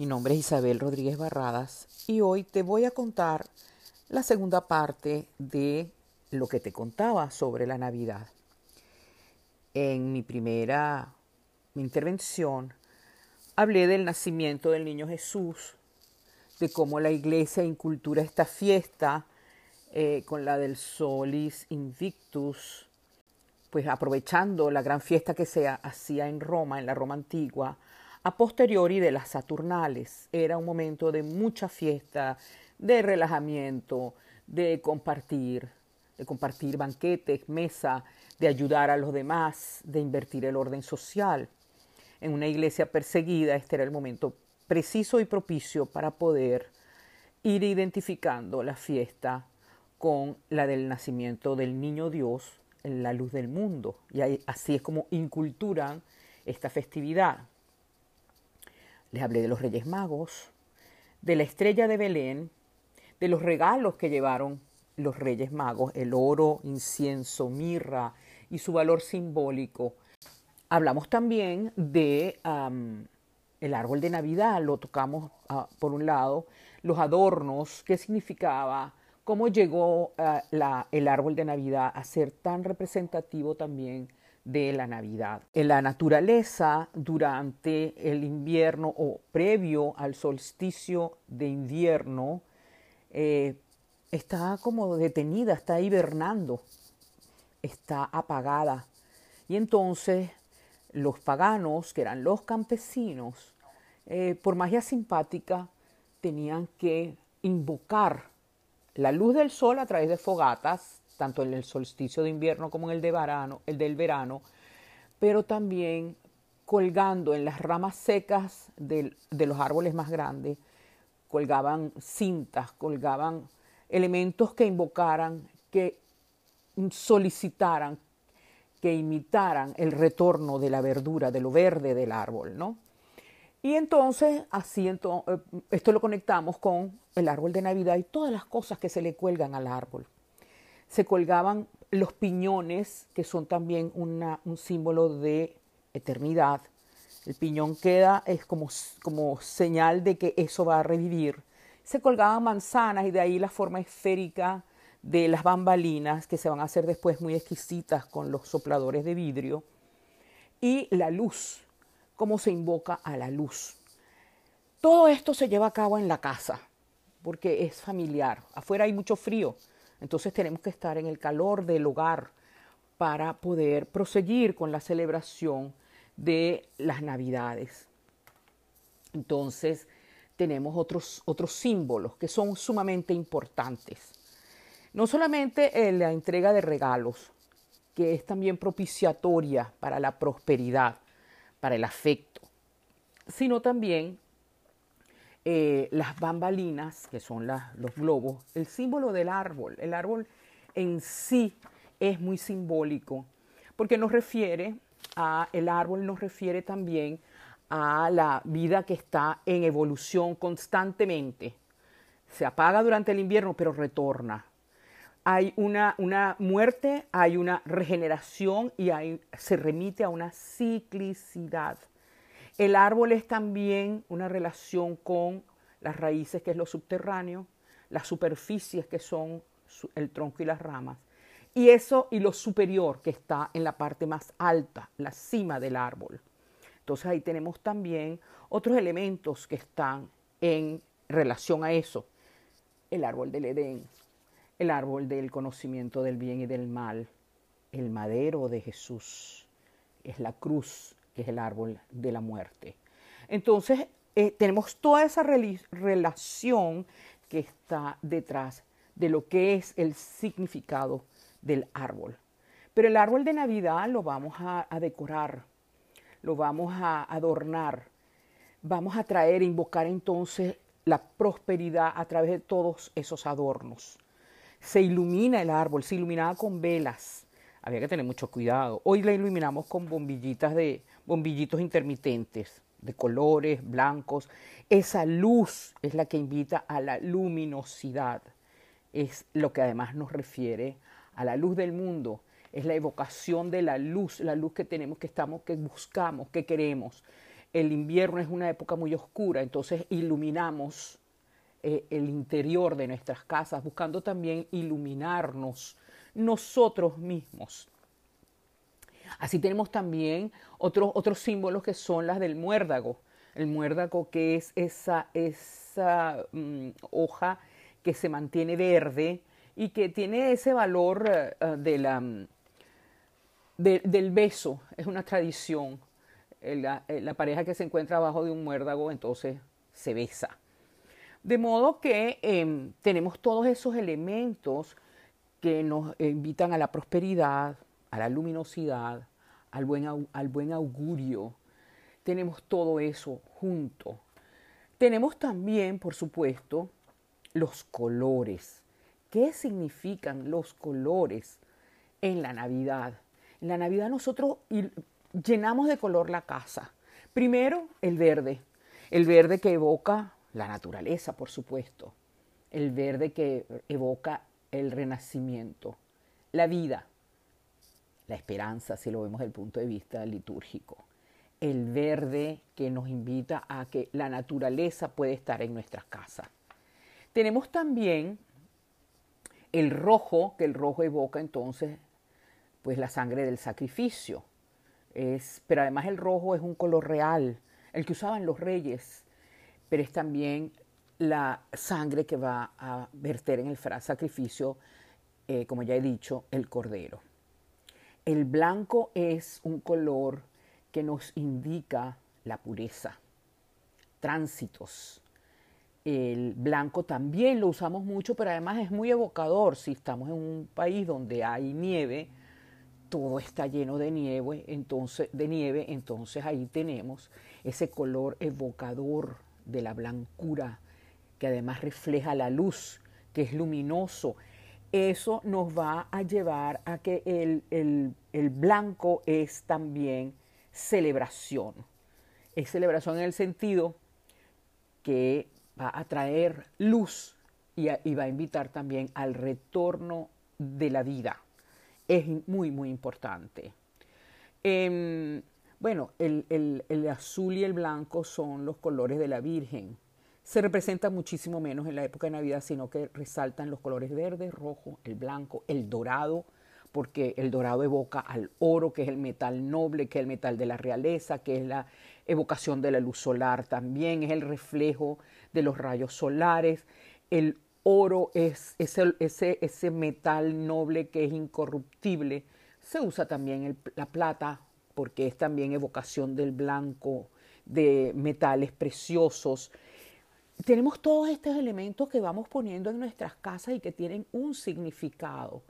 Mi nombre es Isabel Rodríguez Barradas y hoy te voy a contar la segunda parte de lo que te contaba sobre la Navidad. En mi primera intervención hablé del nacimiento del niño Jesús, de cómo la iglesia incultura esta fiesta eh, con la del Solis Invictus, pues aprovechando la gran fiesta que se hacía en Roma, en la Roma antigua, a posteriori de las Saturnales. Era un momento de mucha fiesta, de relajamiento, de compartir, de compartir banquetes, mesa, de ayudar a los demás, de invertir el orden social. En una iglesia perseguida este era el momento preciso y propicio para poder ir identificando la fiesta con la del nacimiento del niño Dios en la luz del mundo. Y así es como inculturan esta festividad. Les hablé de los Reyes Magos, de la estrella de Belén, de los regalos que llevaron los Reyes Magos, el oro, incienso, mirra y su valor simbólico. Hablamos también de el árbol de Navidad, lo tocamos ah, por un lado, los adornos, qué significaba, cómo llegó ah, el árbol de Navidad a ser tan representativo también de la Navidad. En la naturaleza, durante el invierno o previo al solsticio de invierno, eh, está como detenida, está hibernando, está apagada. Y entonces los paganos, que eran los campesinos, eh, por magia simpática, tenían que invocar la luz del sol a través de fogatas tanto en el solsticio de invierno como en el, de verano, el del verano, pero también colgando en las ramas secas de los árboles más grandes, colgaban cintas, colgaban elementos que invocaran, que solicitaran, que imitaran el retorno de la verdura, de lo verde del árbol, ¿no? Y entonces, así eh, esto lo conectamos con el árbol de Navidad y todas las cosas que se le cuelgan al árbol se colgaban los piñones, que son también un símbolo de eternidad. El piñón queda, es como, como señal de que eso va a revivir. Se colgaban manzanas y de ahí la forma esférica de las bambalinas, que se van a hacer después muy exquisitas con los sopladores de vidrio. Y la luz, cómo se invoca a la luz. Todo esto se lleva a cabo en la casa, porque es familiar. Afuera hay mucho frío, entonces tenemos que estar en el calor del hogar para poder proseguir con la celebración de las Navidades. Entonces tenemos otros, otros símbolos que son sumamente importantes. No solamente eh, la entrega de regalos, que es también propiciatoria para la prosperidad, para el afecto, sino también eh, las bambalinas, que son los globos, el símbolo del árbol. El árbol en sí es muy simbólico porque nos refiere a, el árbol nos refiere también a la vida que está en evolución constantemente. Se apaga durante el invierno, pero retorna. Hay una, una muerte, hay una regeneración y se remite a una ciclicidad. El árbol es también una relación con las raíces, que es lo subterráneo, las superficies, que son el tronco y las ramas, y eso y lo superior, que está en la parte más alta, la cima del árbol. Entonces ahí tenemos también otros elementos que están en relación a eso. El árbol del Edén, el árbol del conocimiento del bien y del mal, el madero de Jesús, es la cruz, es el árbol de la muerte. Entonces, eh, tenemos toda esa relación que está detrás de lo que es el significado del árbol. Pero el árbol de Navidad lo vamos a, decorar, lo vamos a adornar, vamos a traer, invocar entonces la prosperidad a través de todos esos adornos. Se ilumina el árbol, se iluminaba con velas. Había que tener mucho cuidado. Hoy la iluminamos con bombillitas de, bombillitos intermitentes de colores blancos. Esa luz es la que invita a la luminosidad. Es lo que además nos refiere a la luz del mundo. Es la evocación de la luz, la luz que tenemos, que estamos, que buscamos, que queremos. el invierno es una época muy oscura, entonces iluminamos eh, el interior de nuestras casas, buscando también iluminarnos nosotros mismos. Así tenemos también otros, otros símbolos que son las del muérdago. El muérdago que es esa, esa mm, hoja que se mantiene verde y que tiene ese valor eh, eh, de la, mm, del beso. Es una tradición. La, la pareja que se encuentra abajo de un muérdago entonces se besa. De modo que em, tenemos todos esos elementos que nos invitan a la prosperidad, a la luminosidad, al buen, al buen augurio. Tenemos todo eso junto. Tenemos también, por supuesto, los colores. ¿Qué significan los colores en la Navidad? En la Navidad nosotros llenamos de color la casa. Primero, el verde. El verde que evoca la naturaleza, por supuesto, el verde que evoca el renacimiento, la vida, la esperanza, si lo vemos desde el punto de vista litúrgico, el verde que nos invita a que la naturaleza puede estar en nuestras casas. Tenemos también el rojo, que el rojo evoca entonces pues la sangre del sacrificio. Es, pero además el rojo es un color real, el que usaban los reyes pero es también la sangre que va a verter en el sacrificio, eh, como ya he dicho, el cordero. El blanco es un color que nos indica la pureza, tránsitos. El blanco también lo usamos mucho, pero además es muy evocador. Si estamos en un país donde hay nieve, todo está lleno de nieve, entonces, de nieve, entonces ahí tenemos ese color evocador de la blancura, que además refleja la luz, que es luminoso. Eso nos va a llevar a que el, el, blanco es también celebración. Es celebración en el sentido que va a traer luz y, va a invitar también al retorno de la vida. Es muy, muy importante. Em, bueno, el, azul y el blanco son los colores de la Virgen. Se representa muchísimo menos en la época de Navidad, sino que resaltan los colores verde, rojo, el blanco, el dorado, porque el dorado evoca al oro, que es el metal noble, que es el metal de la realeza, que es la evocación de la luz solar también, es el reflejo de los rayos solares. El oro es ese, ese, metal noble que es incorruptible. Se usa también la plata porque es también evocación del blanco, de metales preciosos. Tenemos todos estos elementos que vamos poniendo en nuestras casas y que tienen un significado.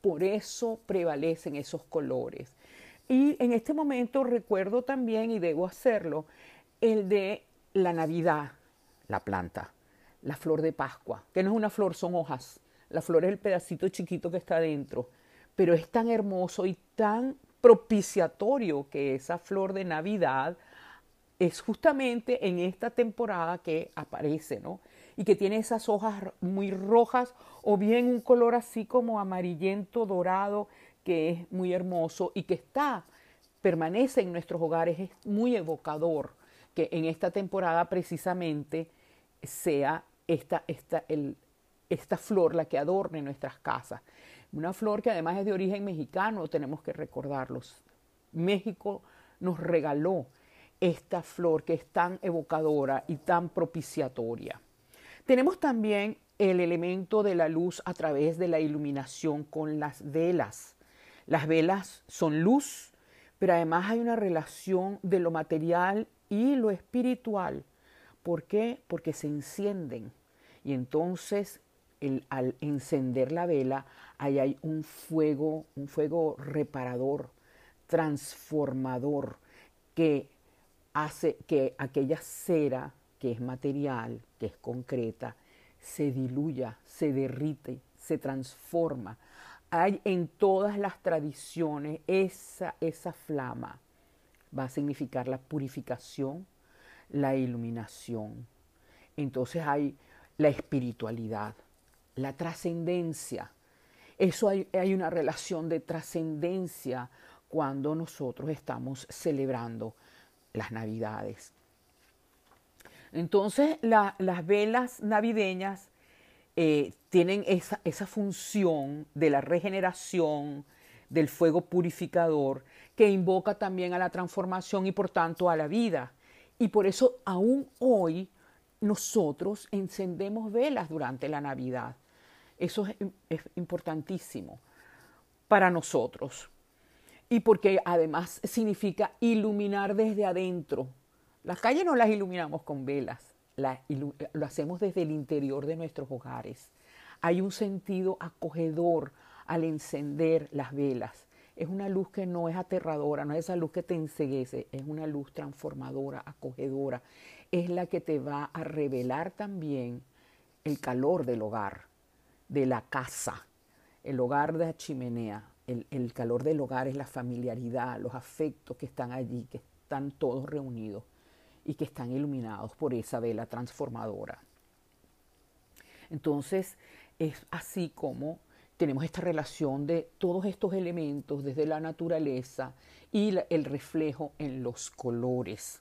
Por eso prevalecen esos colores. Y en este momento recuerdo también, y debo hacerlo, el de la Navidad, la planta, la flor de Pascua, que no es una flor, son hojas. La flor es el pedacito chiquito que está dentro, pero es tan hermoso y tan propiciatorio que esa flor de Navidad es justamente en esta temporada que aparece, ¿no? Y que tiene esas hojas muy rojas o bien un color así como amarillento dorado que es muy hermoso y que está, permanece en nuestros hogares, es muy evocador que en esta temporada precisamente sea esta, esta, el, esta flor la que adorne nuestras casas. Una flor que además es de origen mexicano, tenemos que recordarlos. México nos regaló esta flor que es tan evocadora y tan propiciatoria. Tenemos también el elemento de la luz a través de la iluminación con las velas. Las velas son luz, pero además hay una relación de lo material y lo espiritual. ¿Por qué? Porque se encienden y entonces al encender la vela, ahí hay un fuego, un fuego reparador, transformador, que hace que aquella cera que es material, que es concreta, se diluya, se derrite, se transforma. Hay en todas las tradiciones esa, esa flama. Va a significar la purificación, la iluminación. Entonces hay la espiritualidad, la trascendencia. Eso hay, hay una relación de trascendencia cuando nosotros estamos celebrando las navidades. Entonces las velas navideñas eh, tienen esa, esa función de la regeneración, del fuego purificador, que invoca también a la transformación y por tanto a la vida. Y por eso aún hoy nosotros encendemos velas durante la Navidad. Eso es, importantísimo para nosotros. Y porque además significa iluminar desde adentro. Las calles no las iluminamos con velas, lo hacemos desde el interior de nuestros hogares. Hay un sentido acogedor al encender las velas. Es una luz que no es aterradora, no es esa luz que te enseguece, es una luz transformadora, acogedora. Es la que te va a revelar también el calor del hogar, de la casa, el hogar de la chimenea. El, calor del hogar es la familiaridad, los afectos que están allí, que están todos reunidos y que están iluminados por esa vela transformadora. Entonces, es así como tenemos esta relación de todos estos elementos desde la naturaleza y el reflejo en los colores.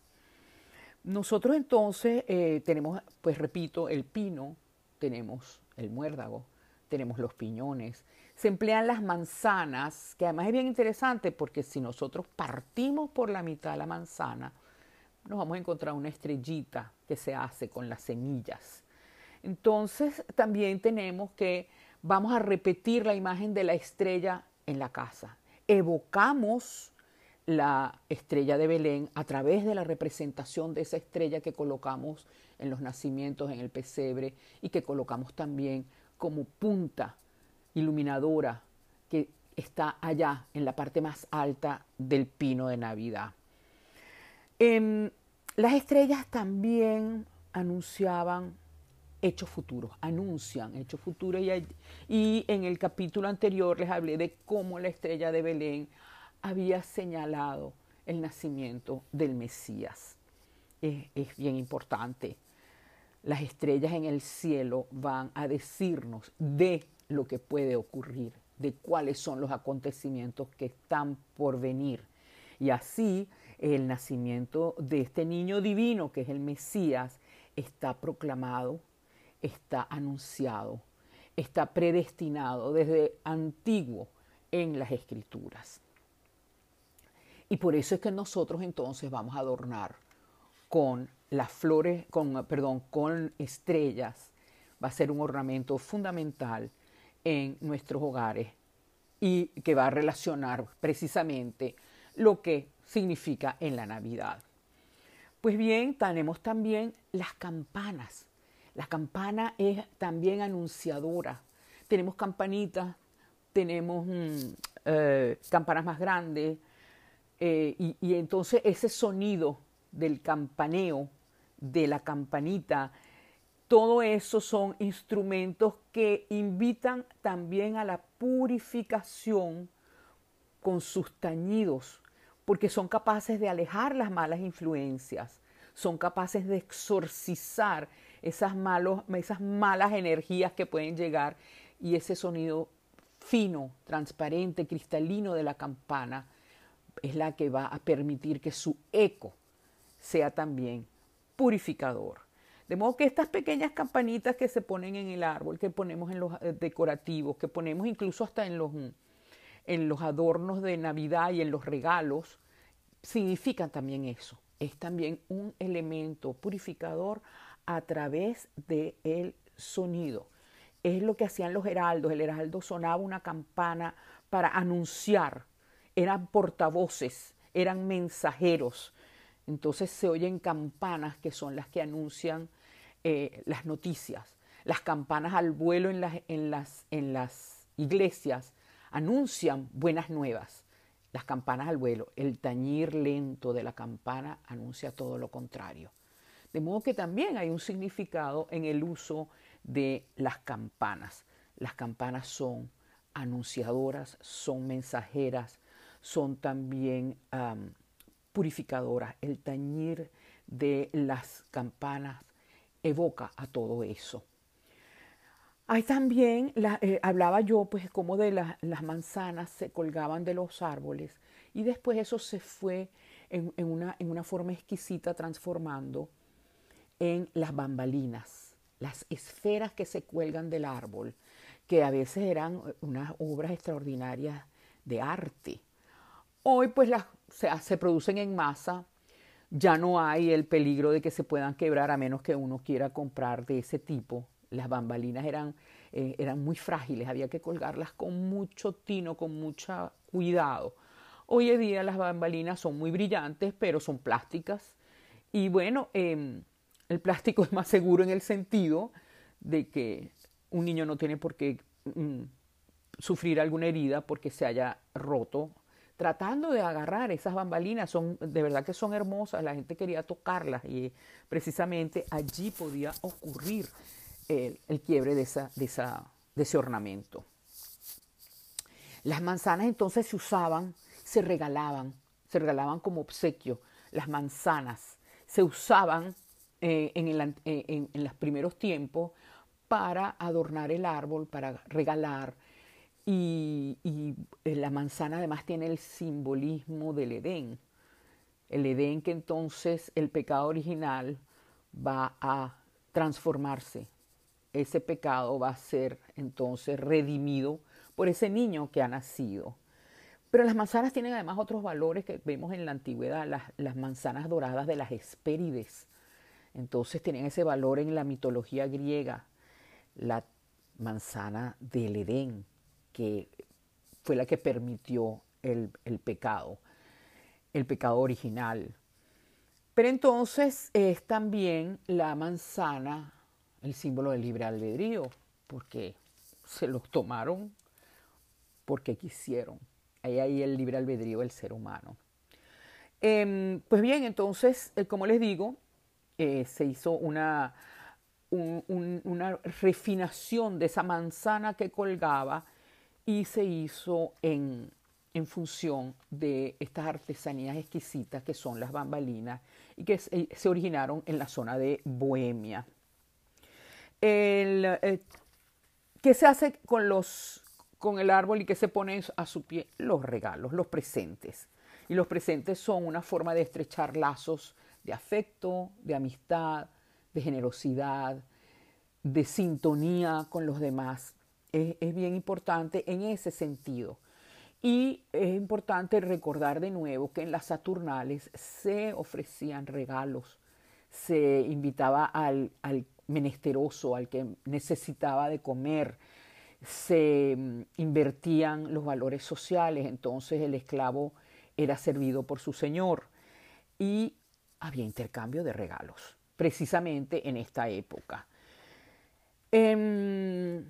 Nosotros entonces eh, tenemos, pues repito, el pino, tenemos el muérdago, tenemos los piñones, se emplean las manzanas, que además es bien interesante porque si nosotros partimos por la mitad de la manzana, nos vamos a encontrar una estrellita que se hace con las semillas. Entonces también tenemos que vamos a repetir la imagen de la estrella en la casa. Evocamos la estrella de Belén a través de la representación de esa estrella que colocamos en los nacimientos, en el pesebre y que colocamos también como punta iluminadora que está allá en la parte más alta del pino de Navidad. Em, las estrellas también anunciaban hechos futuros, anuncian hechos futuros. Y, en el capítulo anterior les hablé de cómo la estrella de Belén había señalado el nacimiento del Mesías. Es, es bien importante. Las estrellas en el cielo van a decirnos de lo que puede ocurrir, de cuáles son los acontecimientos que están por venir. Y así el nacimiento de este niño divino, que es el Mesías, está proclamado está anunciado, está predestinado desde antiguo en las escrituras. Y por eso es que nosotros entonces vamos a adornar con las flores, con, perdón, con estrellas. Va a ser un ornamento fundamental en nuestros hogares y que va a relacionar precisamente lo que significa en la Navidad. Pues bien, tenemos también las campanas. La campana es también anunciadora. Tenemos campanitas, tenemos mm, eh, campanas más grandes, eh, y, y entonces ese sonido del campaneo, de la campanita, todo eso son instrumentos que invitan también a la purificación con sus tañidos, porque son capaces de alejar las malas influencias, son capaces de exorcizar esas, malas energías que pueden llegar y ese sonido fino, transparente, cristalino de la campana es la que va a permitir que su eco sea también purificador. De modo que estas pequeñas campanitas que se ponen en el árbol, que ponemos en los eh, decorativos, que ponemos incluso hasta en los, en los adornos de Navidad y en los regalos, significan también eso. Es también un elemento purificador a través del el sonido. Es lo que hacían los heraldos. El heraldo sonaba una campana para anunciar. Eran portavoces, eran mensajeros. Entonces se oyen campanas que son las que anuncian eh, las noticias. Las campanas al vuelo en las, en, las, en las iglesias anuncian buenas nuevas. Las campanas al vuelo, el tañir lento de la campana anuncia todo lo contrario. De modo que también hay un significado en el uso de las campanas. Las campanas son anunciadoras, son mensajeras, son también purificadoras. El tañir de las campanas evoca a todo eso. Hay también, eh, hablaba yo, pues como de las manzanas se colgaban de los árboles y después eso se fue en, una, en una forma exquisita transformando en las bambalinas, las esferas que se cuelgan del árbol, que a veces eran unas obras extraordinarias de arte. Hoy pues las, se, se producen en masa, ya no hay el peligro de que se puedan quebrar a menos que uno quiera comprar de ese tipo. Las bambalinas eran, eh, eran muy frágiles, había que colgarlas con mucho tino, con mucho cuidado. Hoy en día las bambalinas son muy brillantes, pero son plásticas. Y bueno, em, el plástico es más seguro en el sentido de que un niño no tiene por qué mm, sufrir alguna herida porque se haya roto tratando de agarrar esas bambalinas. Son, de verdad que son hermosas, la gente quería tocarlas y precisamente allí podía ocurrir el, quiebre de, esa, de, esa, de ese ornamento. Las manzanas entonces se usaban, se regalaban, se regalaban como obsequio. Las manzanas se usaban eh, en, en, en los primeros tiempos para adornar el árbol, para regalar. Y, eh, la manzana además tiene el simbolismo del Edén. El Edén que entonces el pecado original va a transformarse. Ese pecado va a ser entonces redimido por ese niño que ha nacido. Pero las manzanas tienen además otros valores que vemos en la antigüedad, las, las manzanas doradas de las Hespérides. Entonces tienen ese valor en la mitología griega la manzana del Edén, que fue la que permitió el, pecado, el pecado original. Pero entonces es también la manzana el símbolo del libre albedrío, porque se los tomaron porque quisieron. Ahí hay el libre albedrío del ser humano. Em, pues bien, entonces, eh, como les digo, eh, se hizo una una refinación de esa manzana que colgaba y se hizo en, en función de estas artesanías exquisitas que son las bambalinas y que se, originaron en la zona de Bohemia. Eh, ¿Qué se hace con, los, con el árbol y qué se pone a su pie? Los regalos, los presentes. Y los presentes son una forma de estrechar lazos de afecto, de amistad, de generosidad, de sintonía con los demás. Es, bien importante en ese sentido. Y es importante recordar de nuevo que en las Saturnales se ofrecían regalos, se invitaba al, al menesteroso, al que necesitaba de comer, se mm, invertían los valores sociales, entonces el esclavo era servido por su señor y había intercambio de regalos precisamente en esta época. Em,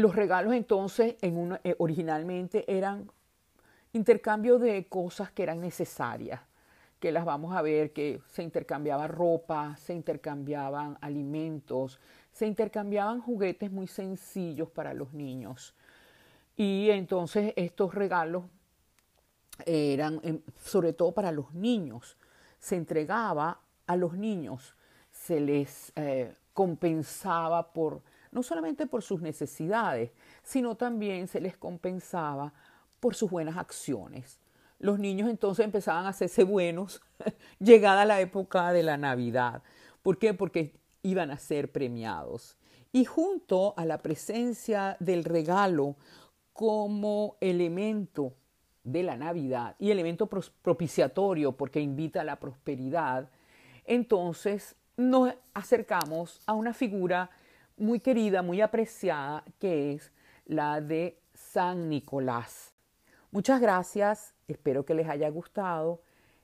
los regalos entonces en eh, originalmente eran intercambio de cosas que eran necesarias, que las vamos a ver, que se intercambiaba ropa, se intercambiaban alimentos, se intercambiaban juguetes muy sencillos para los niños. Y entonces estos regalos eran em, sobre todo para los niños. Se entregaba a los niños se les eh, compensaba por, no solamente por sus necesidades, sino también se les compensaba por sus buenas acciones. Los niños entonces empezaban a hacerse buenos llegada la época de la Navidad. ¿Por qué? Porque iban a ser premiados. Y junto a la presencia del regalo como elemento de la Navidad y elemento propiciatorio porque invita a la prosperidad, entonces nos acercamos a una figura muy querida, muy apreciada, que es la de San Nicolás. Muchas gracias, espero que les haya gustado